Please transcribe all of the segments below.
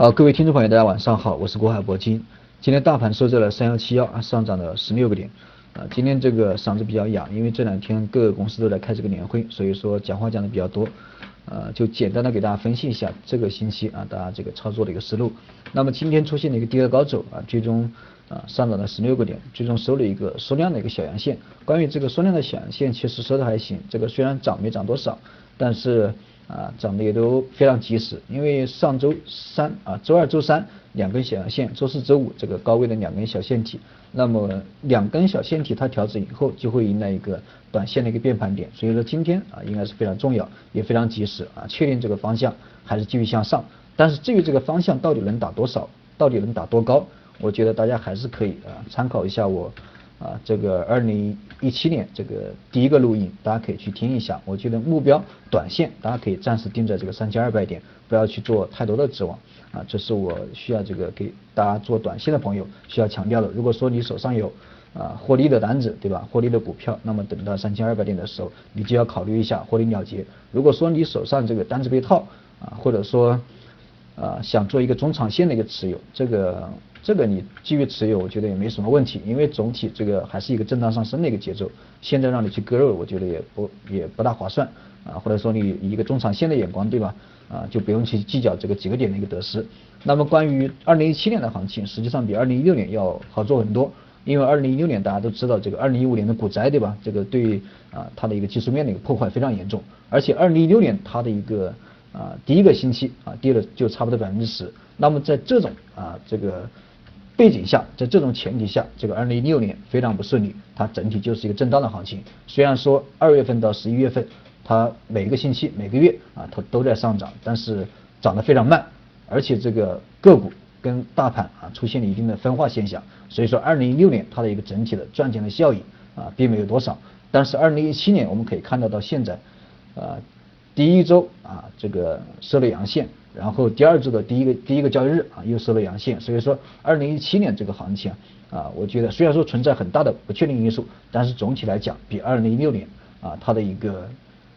好，各位听众朋友，大家晚上好，我是国海铂金。今天大盘收在了三幺七幺，上涨了十六个点。啊，今天这个嗓子比较哑，因为这两天各个公司都在开这个年会，所以说讲话讲的比较多。呃，就简单的给大家分析一下这个星期啊，大家这个操作的一个思路。那么今天出现了一个第二高走啊，最终啊上涨了十六个点，最终收了一个缩量的一个小阳线。关于这个缩量的小阳线，其实收的还行，这个虽然涨没涨多少，但是啊涨得也都非常及时。因为上周三啊，周二、周三两根小阳线，周四周五这个高位的两根小线体。那么两根小线体它调整以后，就会迎来一个短线的一个变盘点，所以说今天啊应该是非常重要，也非常及时啊，确定这个方向还是继续向上。但是至于这个方向到底能打多少，到底能打多高，我觉得大家还是可以啊参考一下我啊这个二零一七年这个第一个录音，大家可以去听一下。我觉得目标短线大家可以暂时定在这个三千二百点，不要去做太多的指望。啊，这是我需要这个给大家做短线的朋友需要强调的。如果说你手上有啊获利的单子，对吧？获利的股票，那么等到三千二百点的时候，你就要考虑一下获利了结。如果说你手上这个单子被套啊，或者说啊想做一个中长线的一个持有，这个这个你继续持有，我觉得也没什么问题，因为总体这个还是一个震荡上升的一个节奏。现在让你去割肉，我觉得也不也不大划算啊，或者说你以一个中长线的眼光，对吧？啊，就不用去计较这个几个点的一个得失。那么关于二零一七年的行情，实际上比二零一六年要好做很多，因为二零一六年大家都知道这个二零一五年的股灾，对吧？这个对啊它的一个技术面的一个破坏非常严重，而且二零一六年它的一个啊第一个星期啊跌了就差不多百分之十。那么在这种啊这个背景下，在这种前提下，这个二零一六年非常不顺利，它整体就是一个震荡的行情。虽然说二月份到十一月份。它每个星期、每个月啊，它都在上涨，但是涨得非常慢，而且这个个股跟大盘啊出现了一定的分化现象，所以说二零一六年它的一个整体的赚钱的效益啊并没有多少，但是二零一七年我们可以看到到现在，啊第一周啊这个收了阳线，然后第二周的第一个第一个交易日啊又收了阳线，所以说二零一七年这个行情啊，我觉得虽然说存在很大的不确定因素，但是总体来讲比二零一六年啊它的一个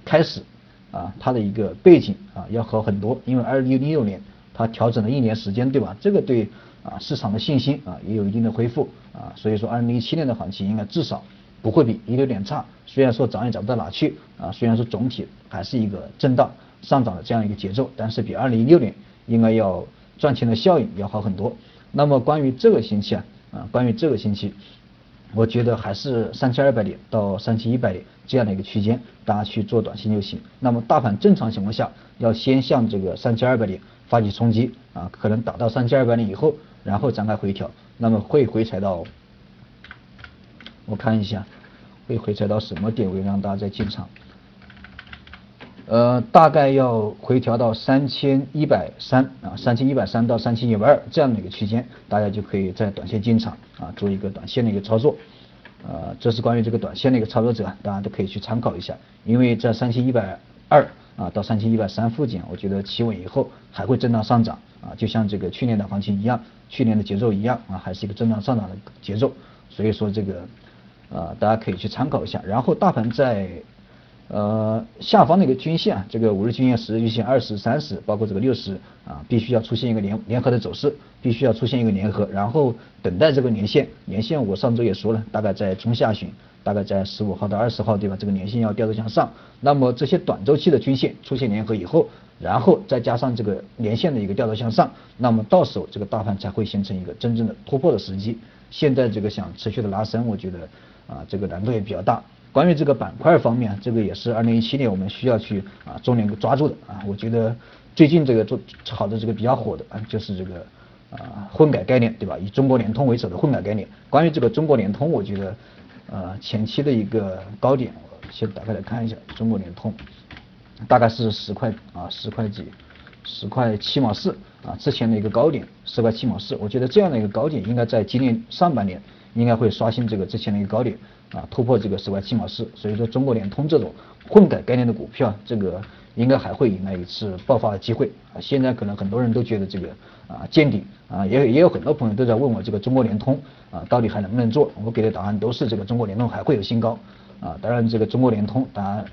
开始啊，它的一个背景啊要好很多，因为二零一六年它调整了一年时间，对吧？这个对啊市场的信心啊也有一定的恢复啊，所以说二零一七年的行情应该至少不会比一六年差。虽然说涨也涨不到哪去啊，虽然说总体还是一个震荡上涨的这样一个节奏，但是比二零一六年应该要赚钱的效应要好很多。那么关于这个星期啊啊，关于这个星期。我觉得还是三千二百点到三千一百点这样的一个区间，大家去做短线就行。那么大盘正常情况下，要先向这个三千二百点发起冲击啊，可能打到三千二百点以后，然后展开回调，那么会回踩到，我看一下，会回踩到什么点位让大家再进场？呃，大概要回调到三千一百三啊，三千一百三到三千一百二这样的一个区间，大家就可以在短线进场啊，做一个短线的一个操作。呃，这是关于这个短线的一个操作者，大家都可以去参考一下。因为在三千一百二啊到三千一百三附近，我觉得企稳以后还会震荡上涨啊，就像这个去年的行情一样，去年的节奏一样啊，还是一个震荡上涨的节奏。所以说这个啊，大家可以去参考一下。然后大盘在。呃，下方的一个均线，这个五日均线、十日均线、二十、三十，包括这个六十啊，必须要出现一个联联合的走势，必须要出现一个联合，然后等待这个年线。年线我上周也说了，大概在中下旬，大概在十五号到二十号，对吧？这个年线要调头向上。那么这些短周期的均线出现联合以后，然后再加上这个年线的一个调头向上，那么到时候这个大盘才会形成一个真正的突破的时机。现在这个想持续的拉升，我觉得啊，这个难度也比较大。关于这个板块方面，这个也是二零一七年我们需要去啊重点抓住的啊。我觉得最近这个做炒的这个比较火的啊，就是这个啊混改概念，对吧？以中国联通为首的混改概念。关于这个中国联通，我觉得呃前期的一个高点，我先打开来看一下，中国联通大概是十块啊十块几，十块七毛四啊，之前的一个高点十块七毛四，我觉得这样的一个高点应该在今年上半年应该会刷新这个之前的一个高点。啊，突破这个十块七毛四，所以说中国联通这种混改概念的股票，这个应该还会迎来一次爆发的机会啊。现在可能很多人都觉得这个啊见底啊，也也有很多朋友都在问我这个中国联通啊到底还能不能做？我给的答案都是这个中国联通还会有新高啊。当然这个中国联通，当然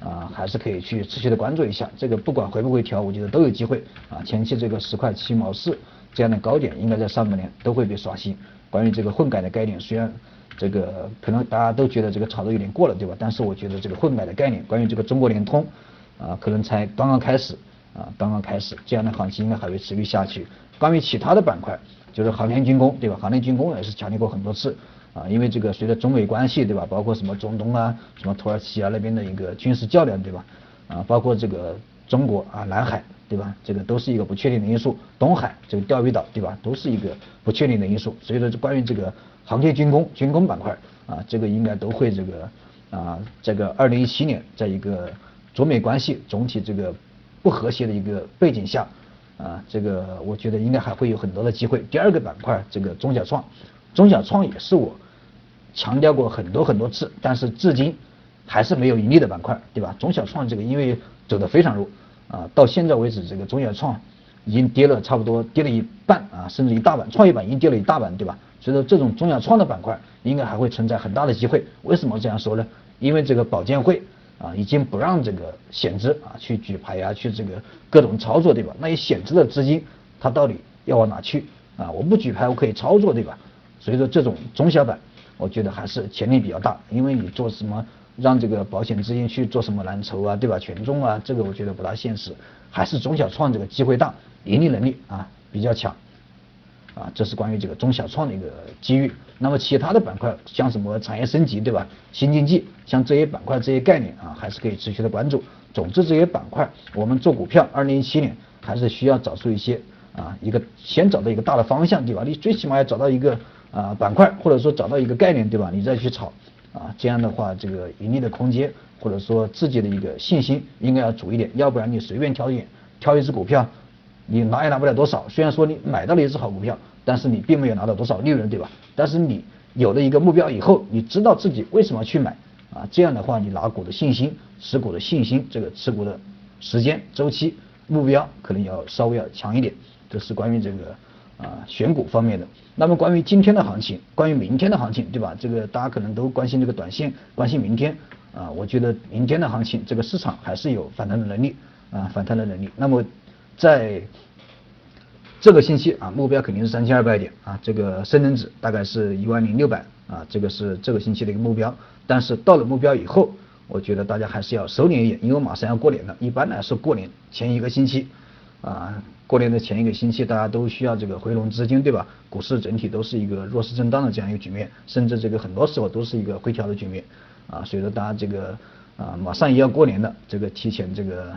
啊，还是可以去持续的关注一下。这个不管回不回调，我觉得都有机会啊。前期这个十块七毛四这样的高点，应该在上半年都会被刷新。关于这个混改的概念，虽然这个可能大家都觉得这个炒作有点过了，对吧？但是我觉得这个混改的概念，关于这个中国联通啊，可能才刚刚开始啊，刚刚开始，这样的行情应该还会持续下去。关于其他的板块，就是航天军工，对吧？航天军工也是强调过很多次啊，因为这个随着中美关系，对吧？包括什么中东啊，什么土耳其啊那边的一个军事较量，对吧？啊，包括这个中国啊，南海。对吧？这个都是一个不确定的因素。东海这个钓鱼岛，对吧？都是一个不确定的因素。所以说，关于这个航天军工、军工板块啊，这个应该都会这个啊，这个二零一七年，在一个中美关系总体这个不和谐的一个背景下啊，这个我觉得应该还会有很多的机会。第二个板块，这个中小创，中小创也是我强调过很多很多次，但是至今还是没有盈利的板块，对吧？中小创这个因为走得非常弱。啊，到现在为止，这个中小创已经跌了差不多跌了一半啊，甚至一大半，创业板已经跌了一大半，对吧？所以说这种中小创的板块应该还会存在很大的机会。为什么这样说呢？因为这个保监会啊已经不让这个险资啊去举牌呀，去这个各种操作，对吧？那些险资的资金它到底要往哪去啊？我不举牌我可以操作，对吧？所以说这种中小板，我觉得还是潜力比较大，因为你做什么？让这个保险资金去做什么蓝筹啊，对吧？权重啊，这个我觉得不大现实，还是中小创这个机会大，盈利能力啊比较强，啊，这是关于这个中小创的一个机遇。那么其他的板块，像什么产业升级，对吧？新经济，像这些板块这些概念啊，还是可以持续的关注。总之这些板块，我们做股票，二零一七年还是需要找出一些啊，一个先找到一个大的方向，对吧？你最起码要找到一个啊板块，或者说找到一个概念，对吧？你再去炒。啊，这样的话，这个盈利的空间或者说自己的一个信心应该要足一点，要不然你随便挑一挑一只股票，你拿也拿不了多少。虽然说你买到了一只好股票，但是你并没有拿到多少利润，对吧？但是你有了一个目标以后，你知道自己为什么去买啊？这样的话，你拿股的信心、持股的信心，这个持股的时间周期目标可能要稍微要强一点。这是关于这个。啊，选股方面的。那么关于今天的行情，关于明天的行情，对吧？这个大家可能都关心这个短线，关心明天啊。我觉得明天的行情，这个市场还是有反弹的能力啊，反弹的能力。那么在这个星期啊，目标肯定是三千二百点啊，这个深成指大概是一万零六百啊，这个是这个星期的一个目标。但是到了目标以后，我觉得大家还是要收敛一点，因为马上要过年了。一般来说，过年前一个星期。啊，过年的前一个星期，大家都需要这个回笼资金，对吧？股市整体都是一个弱势震荡的这样一个局面，甚至这个很多时候都是一个回调的局面。啊，所以说大家这个啊，马上也要过年了，这个提前这个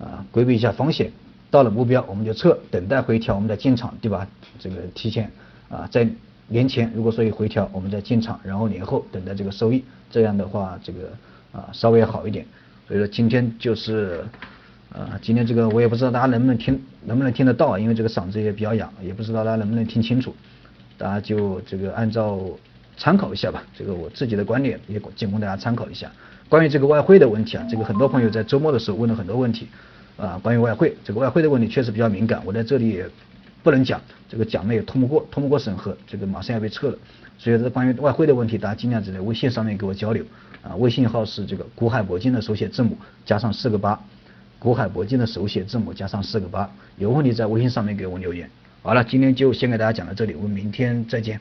啊，规避一下风险，到了目标我们就撤，等待回调我们再进场，对吧？这个提前啊，在年前如果说有回调，我们再进场，然后年后等待这个收益，这样的话这个啊稍微好一点。所以说今天就是。啊，今天这个我也不知道大家能不能听，能不能听得到啊？因为这个嗓子也比较哑，也不知道大家能不能听清楚。大家就这个按照参考一下吧，这个我自己的观点也仅供大家参考一下。关于这个外汇的问题啊，这个很多朋友在周末的时候问了很多问题啊。关于外汇，这个外汇的问题确实比较敏感，我在这里也不能讲，这个讲了也通不过，通不过审核，这个马上要被撤了。所以这关于外汇的问题，大家尽量只在微信上面给我交流啊。微信号是这个古海铂金的手写字母加上四个八。国海铂金的手写字母加上四个八，有问题在微信上面给我留言。好了，今天就先给大家讲到这里，我们明天再见。